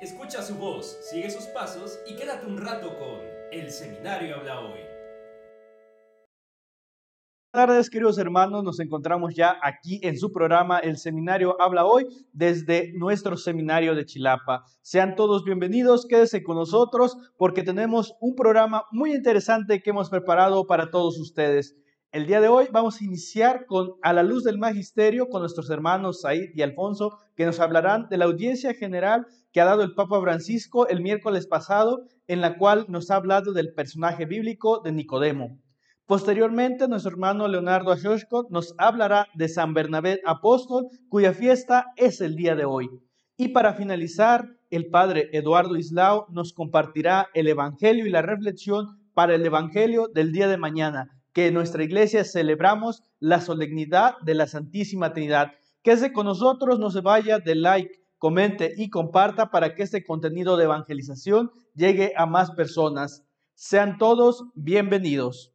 Escucha su voz, sigue sus pasos y quédate un rato con El Seminario Habla Hoy. Buenas tardes, queridos hermanos. Nos encontramos ya aquí en su programa El Seminario Habla Hoy desde nuestro seminario de Chilapa. Sean todos bienvenidos, quédense con nosotros porque tenemos un programa muy interesante que hemos preparado para todos ustedes. El día de hoy vamos a iniciar con A la luz del magisterio con nuestros hermanos Said y Alfonso que nos hablarán de la audiencia general que ha dado el Papa Francisco el miércoles pasado en la cual nos ha hablado del personaje bíblico de Nicodemo. Posteriormente, nuestro hermano Leonardo Ashoshko nos hablará de San Bernabé Apóstol, cuya fiesta es el día de hoy. Y para finalizar, el padre Eduardo Islao nos compartirá el Evangelio y la reflexión para el Evangelio del día de mañana, que en nuestra iglesia celebramos la solemnidad de la Santísima Trinidad. Quédese con nosotros, no se vaya de like, comente y comparta para que este contenido de evangelización llegue a más personas. Sean todos bienvenidos.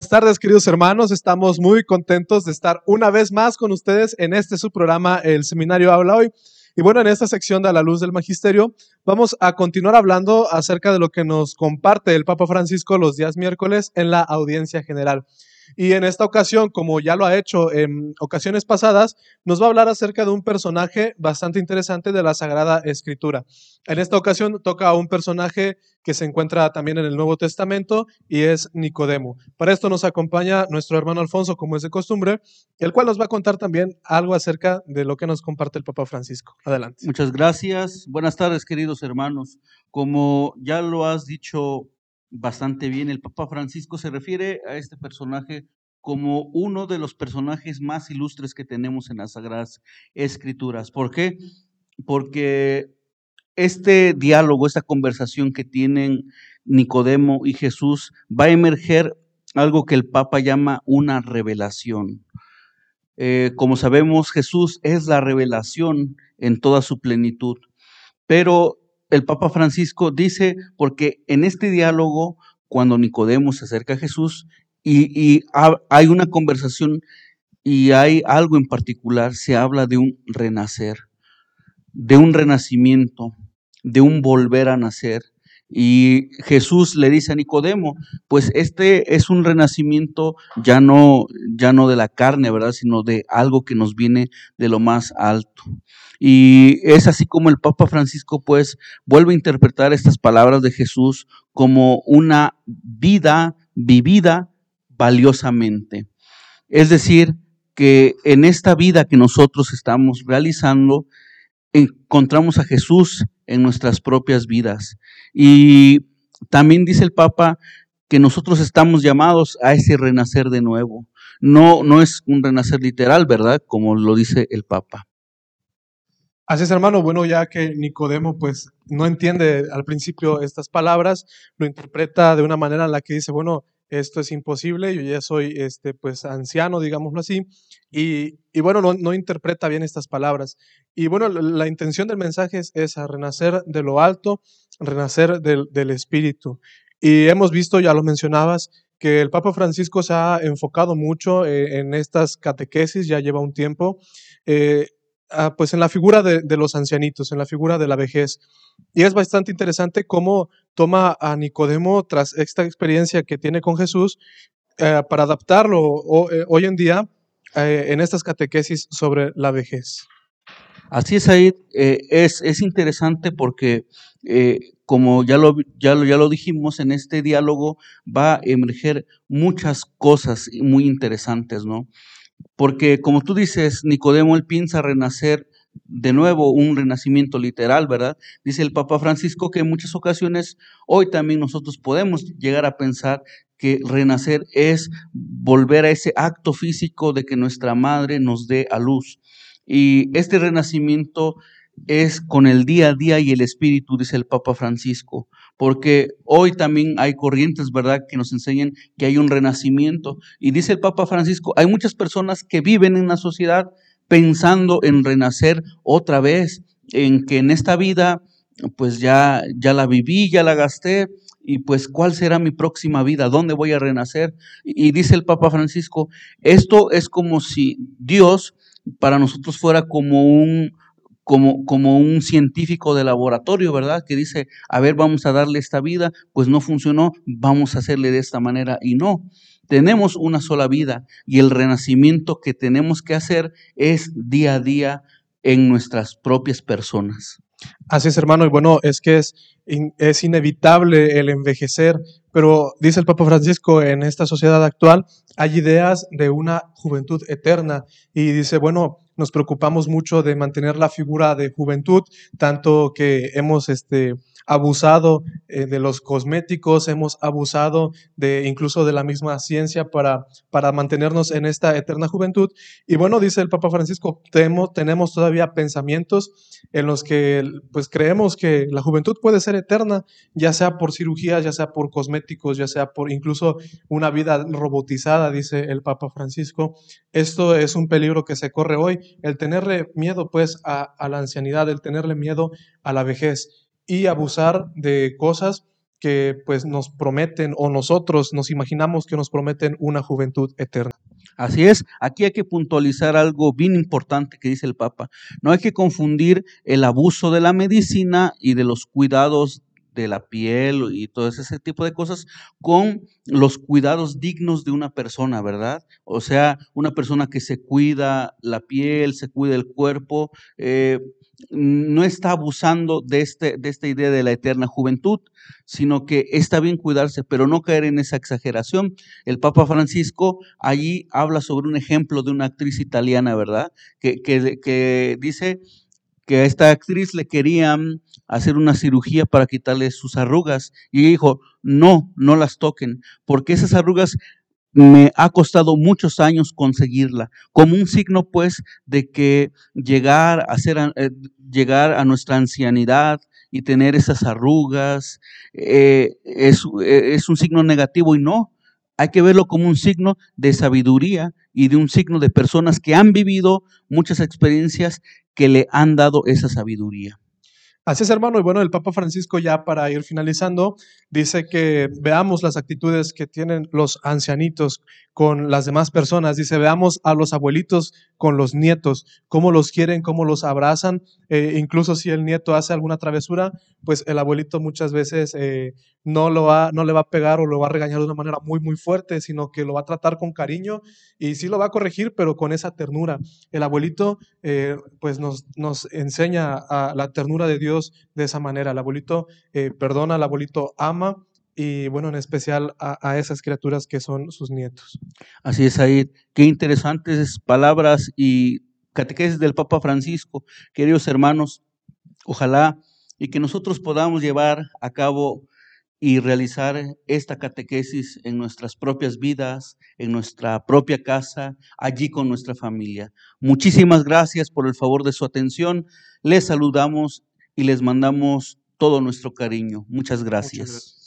Buenas tardes, queridos hermanos. Estamos muy contentos de estar una vez más con ustedes en este su programa, El Seminario Habla Hoy. Y bueno, en esta sección de A la Luz del Magisterio vamos a continuar hablando acerca de lo que nos comparte el Papa Francisco los días miércoles en la audiencia general. Y en esta ocasión, como ya lo ha hecho en ocasiones pasadas, nos va a hablar acerca de un personaje bastante interesante de la Sagrada Escritura. En esta ocasión toca a un personaje que se encuentra también en el Nuevo Testamento y es Nicodemo. Para esto nos acompaña nuestro hermano Alfonso, como es de costumbre, el cual nos va a contar también algo acerca de lo que nos comparte el Papa Francisco. Adelante. Muchas gracias. Buenas tardes, queridos hermanos. Como ya lo has dicho bastante bien. El Papa Francisco se refiere a este personaje como uno de los personajes más ilustres que tenemos en las Sagradas Escrituras. ¿Por qué? Porque este diálogo, esta conversación que tienen Nicodemo y Jesús, va a emerger algo que el Papa llama una revelación. Eh, como sabemos, Jesús es la revelación en toda su plenitud, pero el Papa Francisco dice, porque en este diálogo, cuando Nicodemo se acerca a Jesús y, hay una conversación y hay algo en particular, se habla de un renacer, de un renacimiento, de un volver a nacer. Y Jesús le dice a Nicodemo, pues este es un renacimiento ya no, ya no de la carne, ¿verdad? Sino de algo que nos viene de lo más alto. Y es así como el Papa Francisco pues vuelve a interpretar estas palabras de Jesús como una vida vivida valiosamente. Es decir, que en esta vida que nosotros estamos realizando, encontramos a Jesús en nuestras propias vidas. Y también dice el Papa que nosotros estamos llamados a ese renacer de nuevo. No, no es un renacer literal, ¿verdad? Como lo dice el Papa. Así es, hermano. Bueno, ya que Nicodemo pues no entiende al principio estas palabras, lo interpreta de una manera en la que dice, bueno, esto es imposible, yo ya soy este, pues anciano, digámoslo así, y, y bueno, no, interpreta bien estas palabras. Y bueno, la, intención del mensaje es esa, renacer de lo alto, renacer del, del espíritu. Y hemos visto, ya lo mencionabas, que el Papa Francisco se ha enfocado mucho eh, en estas catequesis, ya lleva un tiempo. Eh, Ah, pues en la figura de, los ancianitos, en la figura de la vejez. Y es bastante interesante cómo toma a Nicodemo tras esta experiencia que tiene con Jesús eh, para adaptarlo eh, hoy en día eh, en estas catequesis sobre la vejez. Así es, ahí es, es, interesante porque, como ya lo, ya, lo, ya lo dijimos, en este diálogo va a emerger muchas cosas muy interesantes, ¿no? Porque como tú dices, Nicodemo, él piensa renacer de nuevo, un renacimiento literal, ¿verdad? Dice el Papa Francisco que en muchas ocasiones hoy también nosotros podemos llegar a pensar que renacer es volver a ese acto físico de que nuestra madre nos dé a luz. Y este renacimiento es con el día a día y el espíritu, dice el Papa Francisco porque hoy también hay corrientes, ¿verdad?, que nos enseñan que hay un renacimiento. Y dice el Papa Francisco, hay muchas personas que viven en la sociedad pensando en renacer otra vez, en que en esta vida, pues ya, ya la viví, ya la gasté, y pues cuál será mi próxima vida, dónde voy a renacer. Y dice el Papa Francisco, esto es como si Dios para nosotros fuera como un como, como un científico de laboratorio, ¿verdad? Que dice, a ver, vamos a darle esta vida, pues no funcionó, vamos a hacerle de esta manera y no. Tenemos una sola vida y el renacimiento que tenemos que hacer es día a día en nuestras propias personas. Así es, hermano, y bueno, es que es, es inevitable el envejecer, pero dice el Papa Francisco, en esta sociedad actual hay ideas de una juventud eterna y dice, bueno, nos preocupamos mucho de mantener la figura de juventud, tanto que hemos este, abusado eh, de los cosméticos, hemos abusado de incluso de la misma ciencia para, para mantenernos en esta eterna juventud. Y bueno, dice el Papa Francisco, tenemos, tenemos todavía pensamientos en los que pues creemos que la juventud puede ser eterna, ya sea por cirugía, ya sea por cosméticos, ya sea por incluso una vida robotizada, dice el Papa Francisco. Esto es un peligro que se corre hoy, el tenerle miedo pues a la ancianidad, el tenerle miedo a la vejez y abusar de cosas que pues nos prometen o nosotros nos imaginamos que nos prometen una juventud eterna. Así es, aquí hay que puntualizar algo bien importante que dice el Papa. No hay que confundir el abuso de la medicina y de los cuidados de la piel y todo ese tipo de cosas con los cuidados dignos de una persona, ¿verdad? O sea, una persona que se cuida la piel, se cuida el cuerpo, eh, no está abusando de, este, de esta idea de la eterna juventud, sino que está bien cuidarse, pero no caer en esa exageración. El Papa Francisco allí habla sobre un ejemplo de una actriz italiana, ¿verdad? Que, que, que dice que a esta actriz le querían hacer una cirugía para quitarle sus arrugas. Y ella dijo, no, no las toquen, porque esas arrugas me ha costado muchos años conseguirla, como un signo pues de que llegar a eh, llegar a nuestra ancianidad y tener esas arrugas eh, es, eh, es un signo negativo y no, hay que verlo como un signo de sabiduría y de un signo de personas que han vivido muchas experiencias que le han dado esa sabiduría. Así es, hermano. Y bueno, el Papa Francisco ya para ir finalizando, dice que veamos las actitudes que tienen los ancianitos con las demás personas. Dice, veamos a los abuelitos con los nietos, cómo los quieren, cómo los abrazan. Eh, incluso si el nieto hace alguna travesura, pues el abuelito muchas veces eh, no, lo va, no le va a pegar o lo va a regañar de una manera muy, muy fuerte, sino que lo va a tratar con cariño y sí lo va a corregir, pero con esa ternura. El abuelito eh, pues nos, nos enseña a la ternura de Dios de esa manera. El abuelito perdona, el abuelito ama y bueno, en especial a, esas criaturas que son sus nietos. Así es, ahí. Qué interesantes palabras y catequesis del Papa Francisco. Queridos hermanos, ojalá y que nosotros podamos llevar a cabo y realizar esta catequesis en nuestras propias vidas, en nuestra propia casa, allí con nuestra familia. Muchísimas gracias por el favor de su atención. Les saludamos y les mandamos todo nuestro cariño. Muchas gracias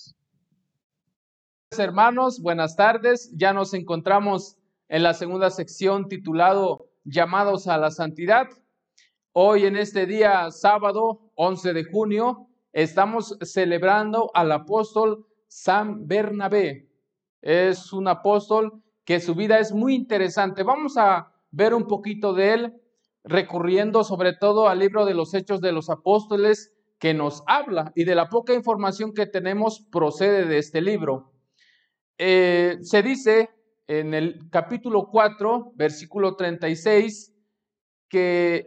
hermanos, buenas tardes. Ya nos encontramos en la segunda sección titulado Llamados a la Santidad. Hoy en este día sábado 11 de junio estamos celebrando al apóstol San Bernabé. Es un apóstol que su vida es muy interesante. Vamos a ver un poquito de él recurriendo sobre todo al libro de los Hechos de los Apóstoles que nos habla y de la poca información que tenemos procede de este libro. Eh, se dice en el capítulo 4, versículo 36, que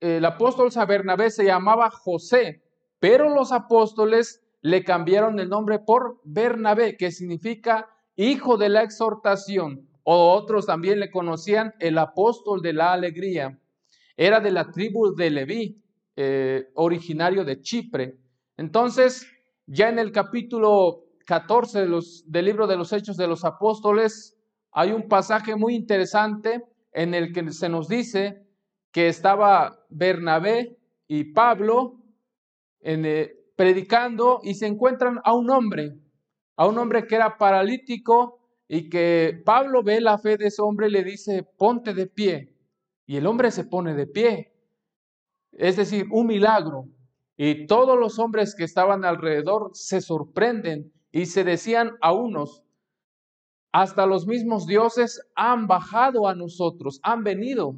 el apóstol San Bernabé se llamaba José, pero los apóstoles le cambiaron el nombre por Bernabé, que significa hijo de la exhortación, o otros también le conocían el apóstol de la alegría. Era de la tribu de Leví, eh, originario de Chipre. Entonces, ya en el capítulo 14 de los, del libro de los Hechos de los Apóstoles hay un pasaje muy interesante en el que se nos dice que estaba Bernabé y Pablo en, eh, predicando y se encuentran a un hombre, a un hombre que era paralítico y que Pablo ve la fe de ese hombre y le dice, ponte de pie. Y el hombre se pone de pie. Es decir, un milagro. Y todos los hombres que estaban alrededor se sorprenden y se decían a unos, hasta los mismos dioses han bajado a nosotros, han venido.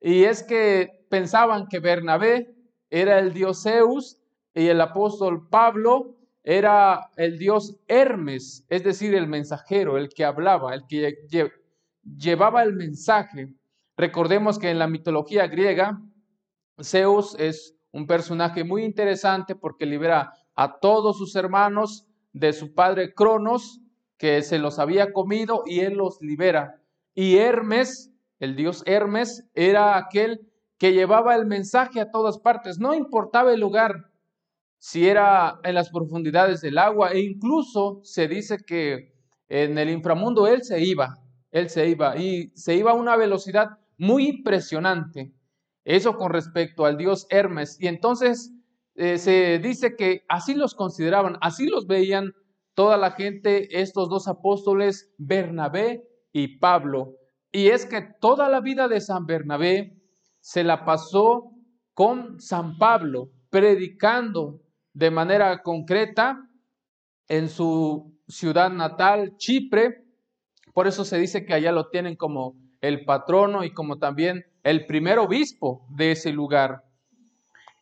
Y es que pensaban que Bernabé era el dios Zeus y el apóstol Pablo era el dios Hermes, es decir, el mensajero, el que hablaba, el que llevaba el mensaje. Recordemos que en la mitología griega, Zeus es un personaje muy interesante porque libera a todos sus hermanos de su padre Cronos, que se los había comido y él los libera. Y Hermes, el dios Hermes, era aquel que llevaba el mensaje a todas partes, no importaba el lugar, si era en las profundidades del agua, e incluso se dice que en el inframundo él se iba, él se iba, y se iba a una velocidad muy impresionante. Eso con respecto al dios Hermes. Y entonces eh, se dice que así los consideraban, así los veían toda la gente, estos dos apóstoles, Bernabé y Pablo. Y es que toda la vida de San Bernabé se la pasó con San Pablo, predicando de manera concreta en su ciudad natal, Chipre. Por eso se dice que allá lo tienen como el patrono y como también el primer obispo de ese lugar.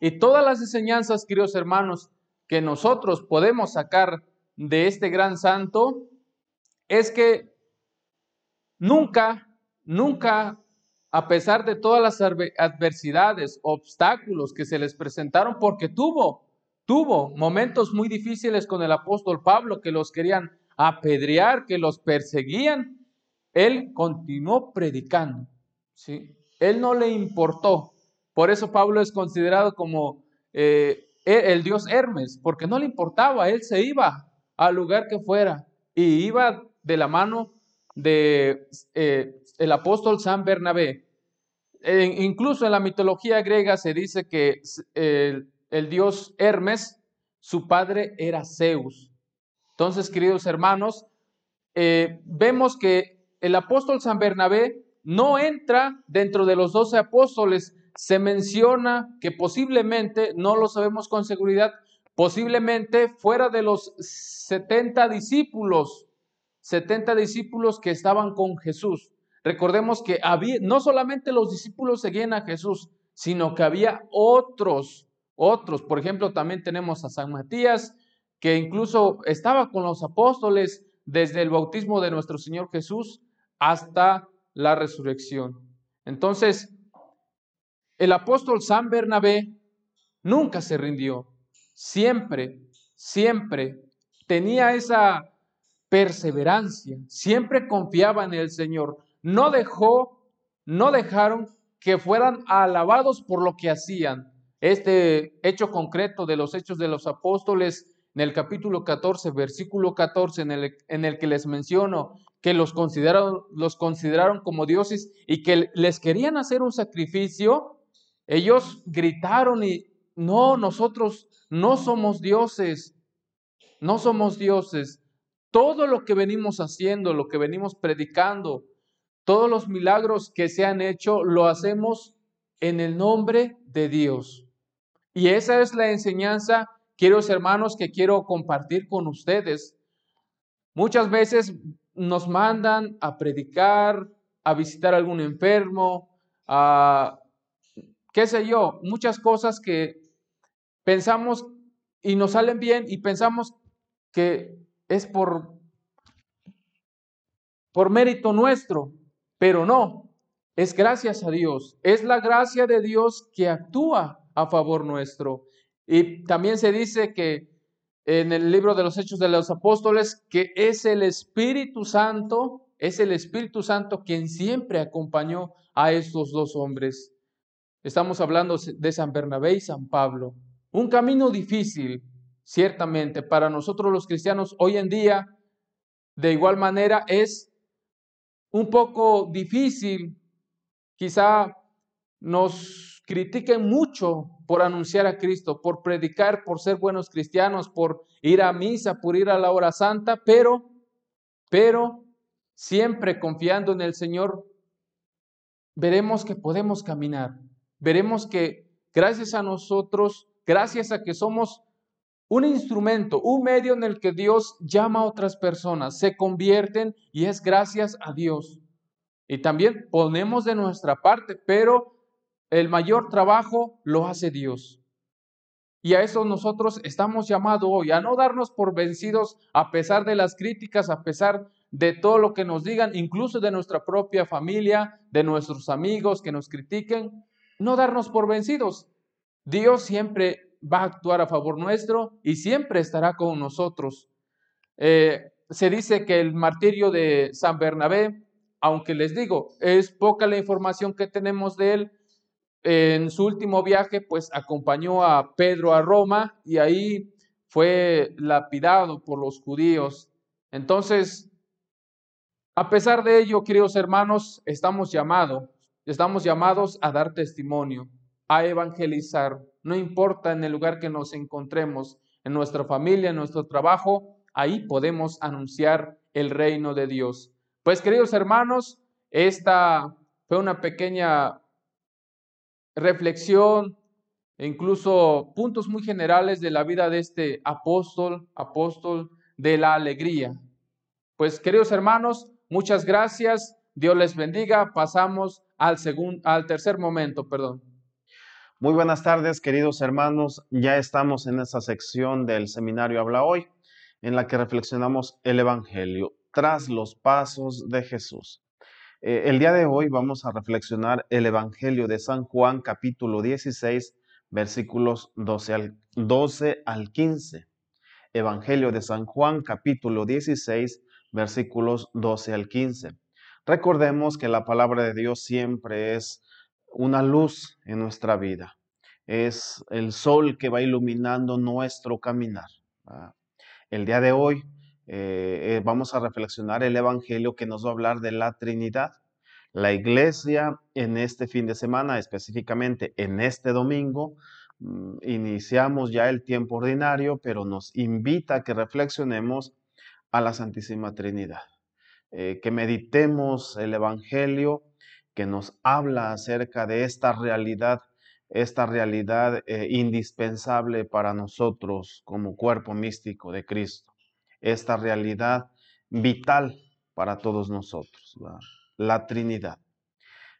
Y todas las enseñanzas, queridos hermanos, que nosotros podemos sacar de este gran santo es que nunca, nunca, a pesar de todas las adversidades, obstáculos que se les presentaron, porque tuvo, tuvo momentos muy difíciles con el apóstol Pablo, que los querían apedrear, que los perseguían, él continuó predicando. ¿sí? Él no le importó. Por eso Pablo es considerado como eh, e, el dios Hermes, porque no le importaba, él se iba al lugar que fuera y iba de la mano de eh, el apóstol San Bernabé. incluso en la mitología griega se dice que el, el dios Hermes, su padre era Zeus. Entonces, queridos hermanos, eh, vemos que el apóstol San Bernabé no entra dentro de los doce apóstoles. Se menciona que posiblemente, no lo sabemos con seguridad, posiblemente fuera de los 70 discípulos, 70 discípulos que estaban con Jesús. Recordemos que había, no solamente los discípulos seguían a Jesús, sino que había otros, otros. Por ejemplo, también tenemos a San Matías, que incluso estaba con los apóstoles desde el bautismo de nuestro Señor Jesús hasta la resurrección. Entonces, el apóstol San Bernabé nunca se rindió, siempre, siempre tenía esa perseverancia, siempre confiaba en el Señor, no dejó, no dejaron que fueran alabados por lo que hacían. Este hecho concreto de los hechos de los apóstoles en el capítulo 14, versículo 14, en el, en el que les menciono que los consideraron, los consideraron como dioses y que les querían hacer un sacrificio, ellos gritaron y no, nosotros no somos dioses, no somos dioses. Todo lo que venimos haciendo, lo que venimos predicando, todos los milagros que se han hecho, lo hacemos en el nombre de Dios. Y esa es la enseñanza queridos hermanos, que quiero compartir con ustedes. Muchas veces nos mandan a predicar, a visitar a algún enfermo, a qué sé yo, muchas cosas que pensamos y nos salen bien y pensamos que es por por mérito nuestro, pero no, es gracias a Dios, es la gracia de Dios que actúa a favor nuestro. Y también se dice que en el libro de los Hechos de los Apóstoles que es el Espíritu Santo, es el Espíritu Santo quien siempre acompañó a estos dos hombres. Estamos hablando de San Bernabé y San Pablo. Un camino difícil, ciertamente, para nosotros los cristianos hoy en día, de igual manera, es un poco difícil. Quizá nos critiquen mucho por anunciar a Cristo, por predicar, por ser buenos cristianos, por ir a misa, por ir a la hora santa, pero, pero siempre confiando en el Señor, veremos que podemos caminar, veremos que gracias a nosotros, gracias a que somos un instrumento, un medio en el que Dios llama a otras personas, se convierten y es gracias a Dios. Y también ponemos de nuestra parte, pero el mayor trabajo lo hace Dios. Y a eso nosotros estamos llamados hoy, a no darnos por vencidos a pesar de las críticas, a pesar de todo lo que nos digan, incluso de nuestra propia familia, de nuestros amigos que nos critiquen, no darnos por vencidos. Dios siempre va a actuar a favor nuestro y siempre estará con nosotros. Eh, se dice que el martirio de San Bernabé, aunque les digo, es poca la información que tenemos de él, en su último viaje, pues acompañó a Pedro a Roma y ahí fue lapidado por los judíos. Entonces, a pesar de ello, queridos hermanos, estamos llamados, estamos llamados a dar testimonio, a evangelizar, no importa en el lugar que nos encontremos, en nuestra familia, en nuestro trabajo, ahí podemos anunciar el reino de Dios. Pues queridos hermanos, esta fue una pequeña reflexión incluso puntos muy generales de la vida de este apóstol, apóstol de la alegría. Pues queridos hermanos, muchas gracias. Dios les bendiga. Pasamos al al tercer momento, perdón. Muy buenas tardes, queridos hermanos. Ya estamos en esta sección del seminario Habla Hoy, en la que reflexionamos el Evangelio tras los pasos de Jesús. Eh, el día de hoy vamos a reflexionar el Evangelio de San Juan capítulo 16 versículos 12 al, 12 al 15. Evangelio de San Juan capítulo 16 versículos 12 al 15. Recordemos que la palabra de Dios siempre es una luz en nuestra vida. Es el sol que va iluminando nuestro caminar. El día de hoy eh, eh, vamos a reflexionar el Evangelio que nos va a hablar de la Trinidad. La iglesia en este fin de semana, específicamente en este domingo, mm, iniciamos ya el tiempo ordinario, pero nos invita a que reflexionemos a la Santísima Trinidad, eh, que meditemos el Evangelio que nos habla acerca de esta realidad, esta realidad indispensable para nosotros como cuerpo místico de Cristo esta realidad vital para todos nosotros, la, Trinidad.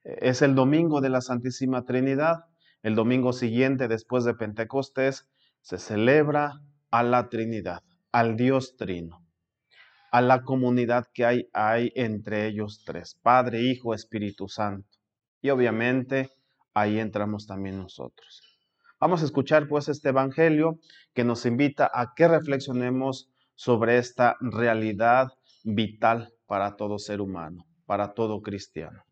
E, es el domingo de la Santísima Trinidad. El domingo siguiente, después de Pentecostés, se celebra a la Trinidad, al Dios Trino, a la comunidad que hay, hay entre ellos tres, Padre, Hijo, Espíritu Santo. Y obviamente ahí entramos también nosotros. Vamos a escuchar pues este Evangelio que nos invita a que reflexionemos sobre esta realidad vital para todo ser humano, para todo cristiano.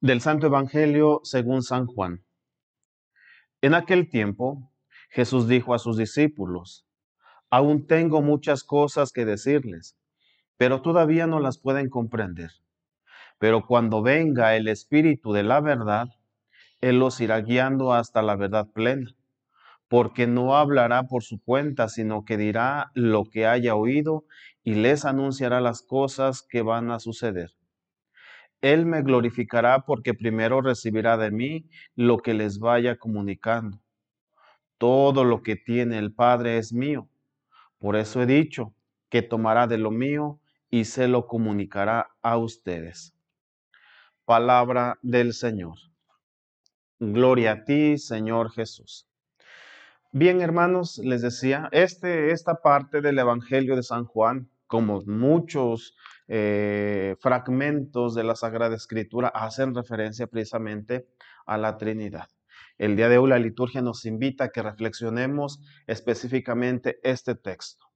Del Santo Evangelio según San Juan. En aquel tiempo, Jesús dijo a sus discípulos, aún tengo muchas cosas que decirles, pero todavía no las pueden comprender. Pero cuando venga el Espíritu de la verdad, Él los irá guiando hasta la verdad plena porque no hablará por su cuenta, sino que dirá lo que haya oído y les anunciará las cosas que van a suceder. Él me glorificará porque primero recibirá de mí lo que les vaya comunicando. Todo lo que tiene el Padre es mío. Por eso he dicho que tomará de lo mío y se lo comunicará a ustedes. Palabra del Señor. Gloria a ti, Señor Jesús. Bien, hermanos, les decía, este, esta parte del Evangelio de San Juan, como muchos eh, fragmentos de la Sagrada Escritura, hacen referencia precisamente a la Trinidad. El día de hoy la liturgia nos invita a que reflexionemos específicamente este texto.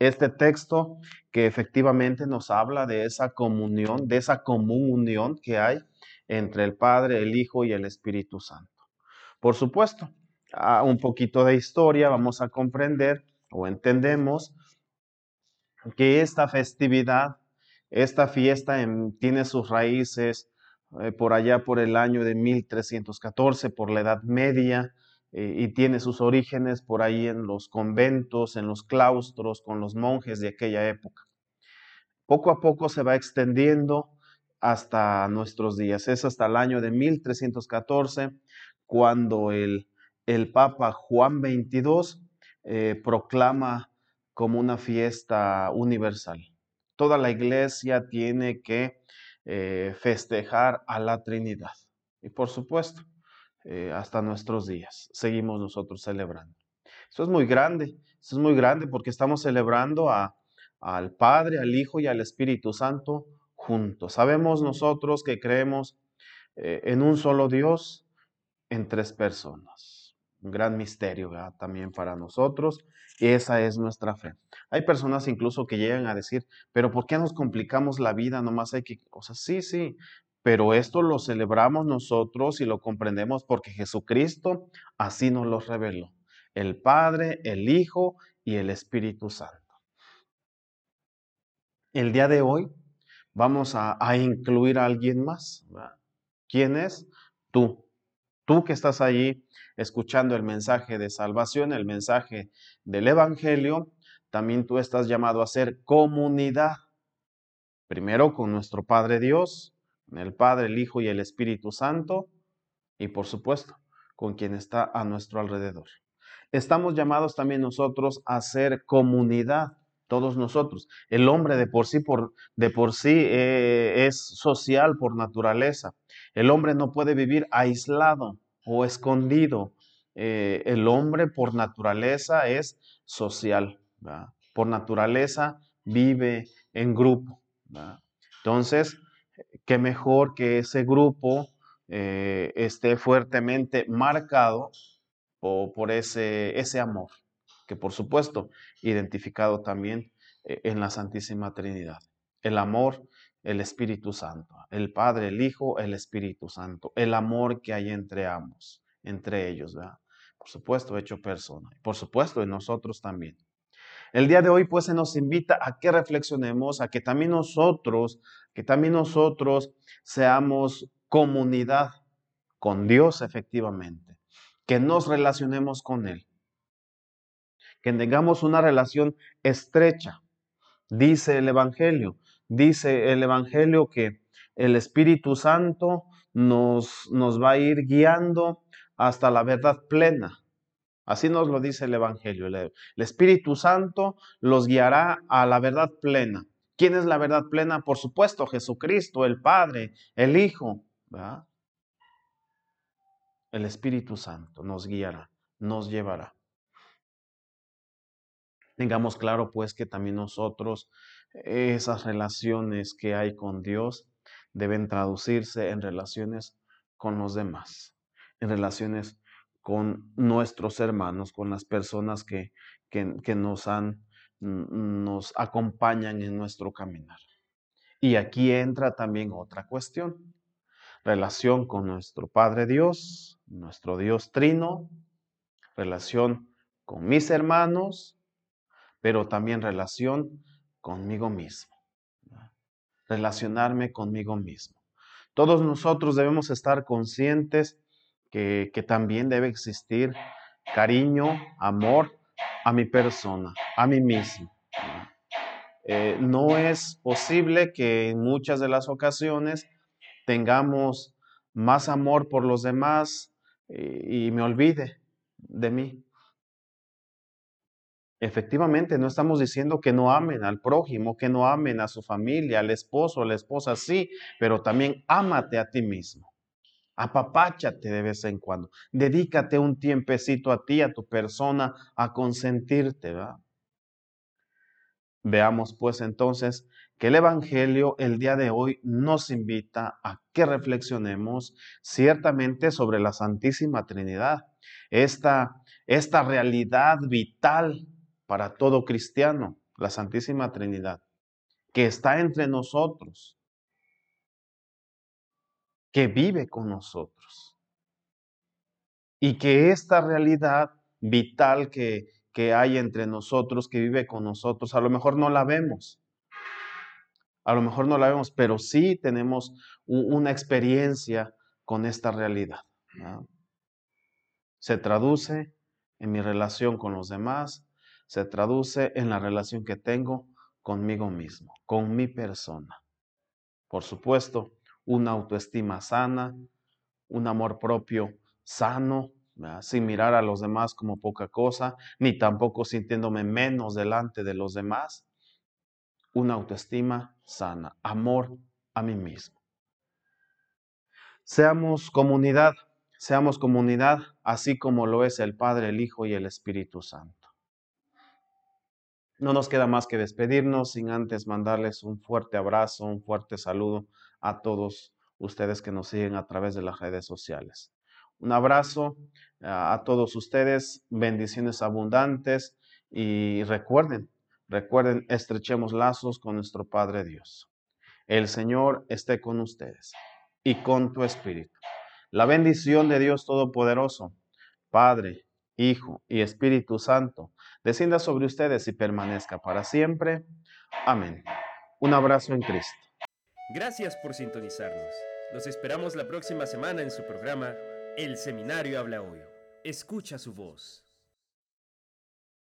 Este texto que efectivamente nos habla de esa comunión, de esa común unión que hay entre el Padre, el Hijo y el Espíritu Santo. Por supuesto, un poquito de historia, vamos a comprender o entendemos que esta festividad, esta fiesta tiene sus raíces eh, por allá por el año de 1314, por la Edad Media, eh, y tiene sus orígenes por ahí en los conventos, en los claustros, con los monjes de aquella época. Poco a poco se va extendiendo hasta nuestros días. Es hasta el año de 1314 cuando el el Papa Juan XXII eh, proclama como una fiesta universal. Toda la iglesia tiene que eh, festejar a la Trinidad. Y por supuesto, eh, hasta nuestros días seguimos nosotros celebrando. Eso es muy grande, eso es muy grande porque estamos celebrando a, al Padre, al Hijo y al Espíritu Santo juntos. Sabemos nosotros que creemos eh, en un solo Dios, en tres personas. Un gran misterio también para nosotros esa es nuestra fe. Hay personas incluso que llegan a decir, pero ¿por qué nos complicamos la vida? Nomás hay que, o sea, sí, sí, pero esto lo celebramos nosotros y lo comprendemos porque Jesucristo así nos lo reveló. El Padre, el Hijo y el Espíritu Santo. El día de hoy vamos a, incluir a alguien más. ¿Quién es? Tú. Tú que estás allí escuchando el mensaje de salvación, el mensaje del Evangelio, también tú estás llamado a ser comunidad. Primero con nuestro Padre Dios, el Padre, el Hijo y el Espíritu Santo, y por supuesto con quien está a nuestro alrededor. Estamos llamados también nosotros a ser comunidad, todos nosotros. El hombre de por sí, por, de por sí eh, es social por naturaleza. El hombre no puede vivir aislado o escondido. Eh, el hombre por naturaleza es social, por naturaleza vive en grupo. Entonces, qué mejor que ese grupo eh, esté fuertemente marcado por ese, ese amor, que por supuesto identificado también eh, en la Santísima Trinidad. El amor el Espíritu Santo, el Padre, el Hijo, el Espíritu Santo, el amor que hay entre ambos, entre ellos, ¿verdad? Por supuesto, hecho persona, por supuesto, en nosotros también. El día de hoy, pues, se nos invita a que reflexionemos, a que también nosotros, que también nosotros seamos comunidad con Dios, efectivamente, que nos relacionemos con Él, que tengamos una relación estrecha. Dice el Evangelio, dice el Evangelio que el Espíritu Santo nos, nos va a ir guiando hasta la verdad plena. Así nos lo dice el Evangelio. El, Espíritu Santo los guiará a la verdad plena. ¿Quién es la verdad plena? Por supuesto, Jesucristo, el Padre, el Hijo. El Espíritu Santo nos guiará, nos llevará. Tengamos claro pues que también nosotros esas relaciones que hay con Dios deben traducirse en relaciones con los demás, en relaciones con nuestros hermanos, con las personas que, que, nos, han, nos acompañan en nuestro caminar. Y aquí entra también otra cuestión, relación con nuestro Padre Dios, nuestro Dios Trino, relación con mis hermanos, pero también relación conmigo mismo. Relacionarme conmigo mismo. Todos nosotros debemos estar conscientes que, también debe existir cariño, amor a mi persona, a mí mismo. Eh, no es posible que en muchas de las ocasiones tengamos más amor por los demás eh, y me olvide de mí. Efectivamente, no estamos diciendo que no amen al prójimo, que no amen a su familia, al esposo, a la esposa, sí, pero también ámate a ti mismo. Apapáchate de vez en cuando. Dedícate un tiempecito a ti, a tu persona, a consentirte, ¿verdad? Veamos pues entonces que el Evangelio el día de hoy nos invita a que reflexionemos ciertamente sobre la Santísima Trinidad, esta, esta realidad vital para todo cristiano, la Santísima Trinidad, que está entre nosotros, que vive con nosotros. Y que esta realidad vital que, que hay entre nosotros, que vive con nosotros, a lo mejor no la vemos. A lo mejor no la vemos, pero sí tenemos una experiencia con esta realidad. Se traduce en mi relación con los demás, se traduce en la relación que tengo conmigo mismo, con mi persona. Por supuesto, una autoestima sana, un amor propio sano, sin mirar a los demás como poca cosa, ni tampoco sintiéndome menos delante de los demás. Una autoestima sana, amor a mí mismo. Seamos comunidad, seamos comunidad, así como lo es el Padre, el Hijo y el Espíritu Santo. No nos queda más que despedirnos sin antes mandarles un fuerte abrazo, un fuerte saludo a todos ustedes que nos siguen a través de las redes sociales. Un abrazo a todos ustedes, bendiciones abundantes y recuerden, recuerden, estrechemos lazos con nuestro Padre Dios. El Señor esté con ustedes y con tu espíritu. La bendición de Dios Todopoderoso, Padre, Hijo y Espíritu Santo, descienda sobre ustedes y permanezca para siempre. Amén. Un abrazo en Cristo. Gracias por sintonizarnos. Los esperamos la próxima semana en su programa El Seminario Habla Hoy. Escucha su voz.